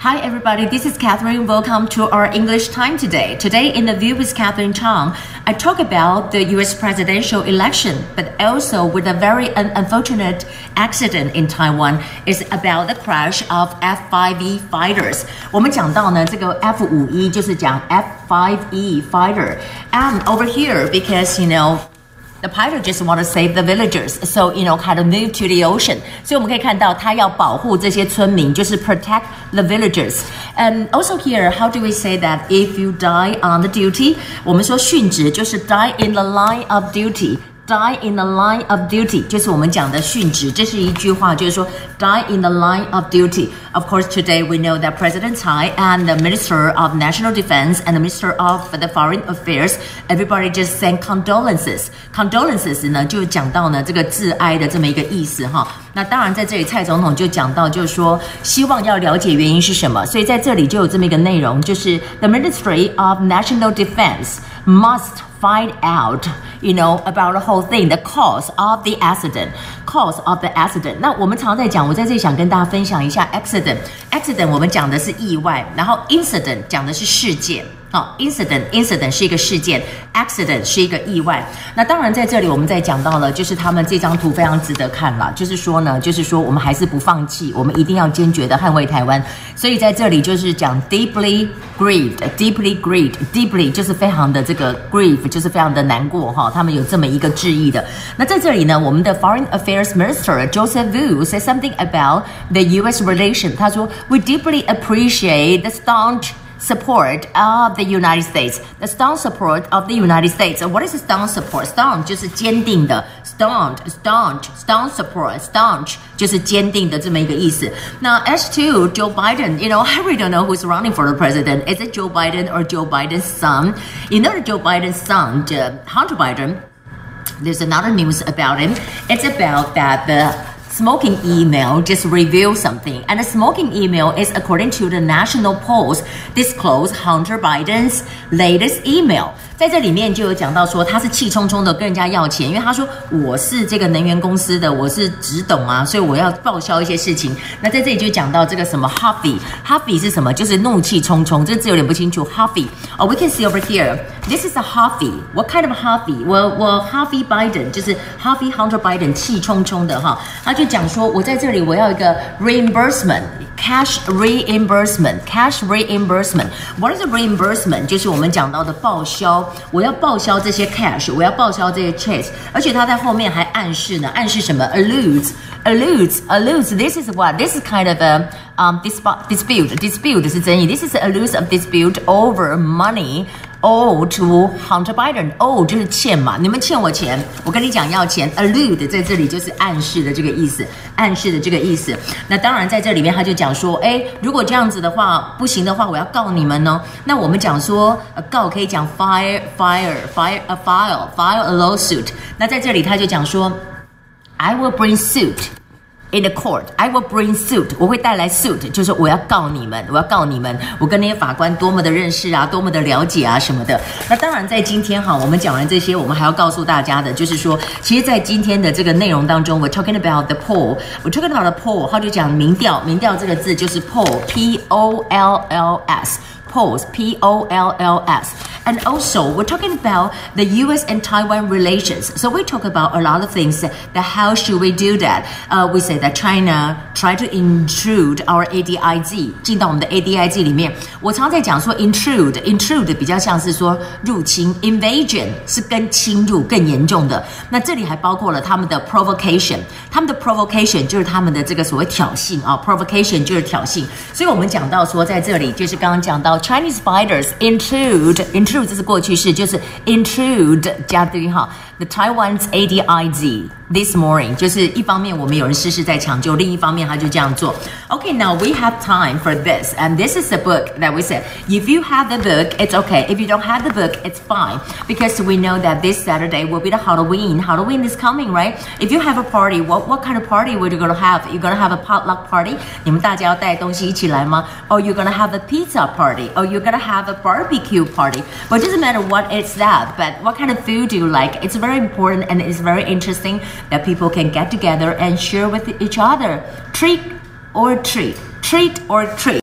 Hi, everybody. This is Catherine. Welcome to our English time today. Today, in the View with Catherine Chang, I talk about the U.S. presidential election, but also with a very un- unfortunate accident in Taiwan. It's about the crash of F-5E fighters. 我们讲到呢，这个 F-5E 就是讲 F-5E fighter. And over here, because you know the pilot just want to save the villagers, so you know, kind of move to the ocean. 所以我们可以看到，他要保护这些村民，就是 protect the villagers. And also here, how do we say that if you die on the duty？我们说殉职就是 die in the line of duty。 Die in the line of duty，就是我们讲的殉职，这是一句话，就是说 die in the line of duty。Of course, today we know that President Tsai and the Minister of National Defense and the Minister of the Foreign Affairs, everybody just sent condolences. Condolences 呢，就讲到呢这个致哀的这么一个意思哈。那当然在这里，蔡总统就讲到，就是说希望要了解原因是什么，所以在这里就有这么一个内容，就是 The Ministry of National Defense Must find out, you know, about the whole thing, the cause of the accident, cause of the accident. 那我们常在讲，我在这里想跟大家分享一下 accident。accident 我们讲的是意外，然后 incident 讲的是事件。好，incident incident 是一个事件，accident 是一个意外。那当然在这里我们在讲到了，就是他们这张图非常值得看了，就是说呢，就是说我们还是不放弃，我们一定要坚决的捍卫台湾。所以在这里就是讲 deeply grieved，deeply grieved，deeply 就是非常的这个 grieve 就是非常的难过哈，他们有这么一个致意的。那在这里呢，我们的 Foreign Affairs Minister Joseph Wu said something about the U.S. relation，他说 We deeply appreciate the staunch support of the United States. The staunch support of the United States. What is staunch support? Staunch 就是坚定的，staunch staunch staunch support staunch 就是坚定的这么一个意思。那 as to Joe Biden, you know, I really don't know who's running for the president. Is it Joe Biden or Joe Biden's son? You know, Joe Biden's son, Hunter Biden. There's another news about him. It's about that the smoking email just revealed something. And the smoking email is according to the national polls disclose Hunter Biden's latest email. 在这里面就有讲到说他是气冲冲的跟人家要钱，因为他说我是这个能源公司的，我是只懂啊，所以我要报销一些事情。那在这里就讲到这个什么 Huffy，Huffy 是什么？就是怒气冲冲，这字有点不清楚。Huffy，哦、oh,，we can see over here，this is a Huffy。What kind of Huffy？我我 Huffy Biden 就是 Huffy Hunter Biden 气冲冲的哈，他就 讲说我在这里我要一个 reimbursement。Cash reimbursement, cash reimbursement. What is a reimbursement？就是我们讲到的报销。我要报销这些 cash，我要报销这些 checks，而且他在后面还暗示呢，暗示什么？alludes, alludes, alludes. This is what this is kind of a um dispute, dispute 是争议。This is alludes of dispute over money. Owe to Hunter Biden. owe 就是欠嘛，你们欠我钱，我跟你讲要钱。allude 在这里就是暗示的这个意思，暗示的这个意思。那当然在这里面他就讲说，哎，如果这样子的话不行的话，我要告你们呢。那我们讲说告可以讲 fire fire fire a file file a lawsuit。那在这里他就讲说，I will bring suit。In the court, I will bring suit. 我会带来 suit，就是我要告你们，我要告你们。我跟那些法官多么的认识啊，多么的了解啊什么的。那当然，在今天哈，我们讲完这些，我们还要告诉大家的，就是说，其实，在今天的这个内容当中，we're talking about the poll. We're talking about the poll. 他就讲民调，民调这个字就是 poll，p o l l s. polls, P O L L S. And also, we're talking about the U.S. and Taiwan relations. So we talk about a lot of things. That how should we do that? Uh, we say that China try to intrude our ADIZ 进到我们的 ADIZ 里面。我常在讲说 intrude，intrude 比较像是说入侵，invasion 是更侵入更严重的。那这里还包括了他们的 provocation，他们的 provocation 就是他们的这个所谓挑衅啊，provocation 就是挑衅。所以我们讲到说，在这里就是刚刚讲到。 Chinese fighters intrude intrude 这是过去式，就是 intrude 加对哈。 The Taiwan's ADIZ this morning 就是一方面我们有人事事在抢救，另一方面他就这样做。Okay, now we have time for this, and this is the book that we said. If you have the book, it's okay. If you don't have the book, it's fine because we know that this Saturday will be the Halloween. Halloween is coming, right? If you have a party, what what kind of party would you gonna have? You're gonna have a potluck party? 你们大家要带东西一起来吗？Or you're gonna have a pizza party? Or you're gonna have a barbecue party? But it doesn't matter what it's that, but what kind of food do you like? It's very important and it's very interesting that people can get together and share with each other. Treat or treat. Treat or treat.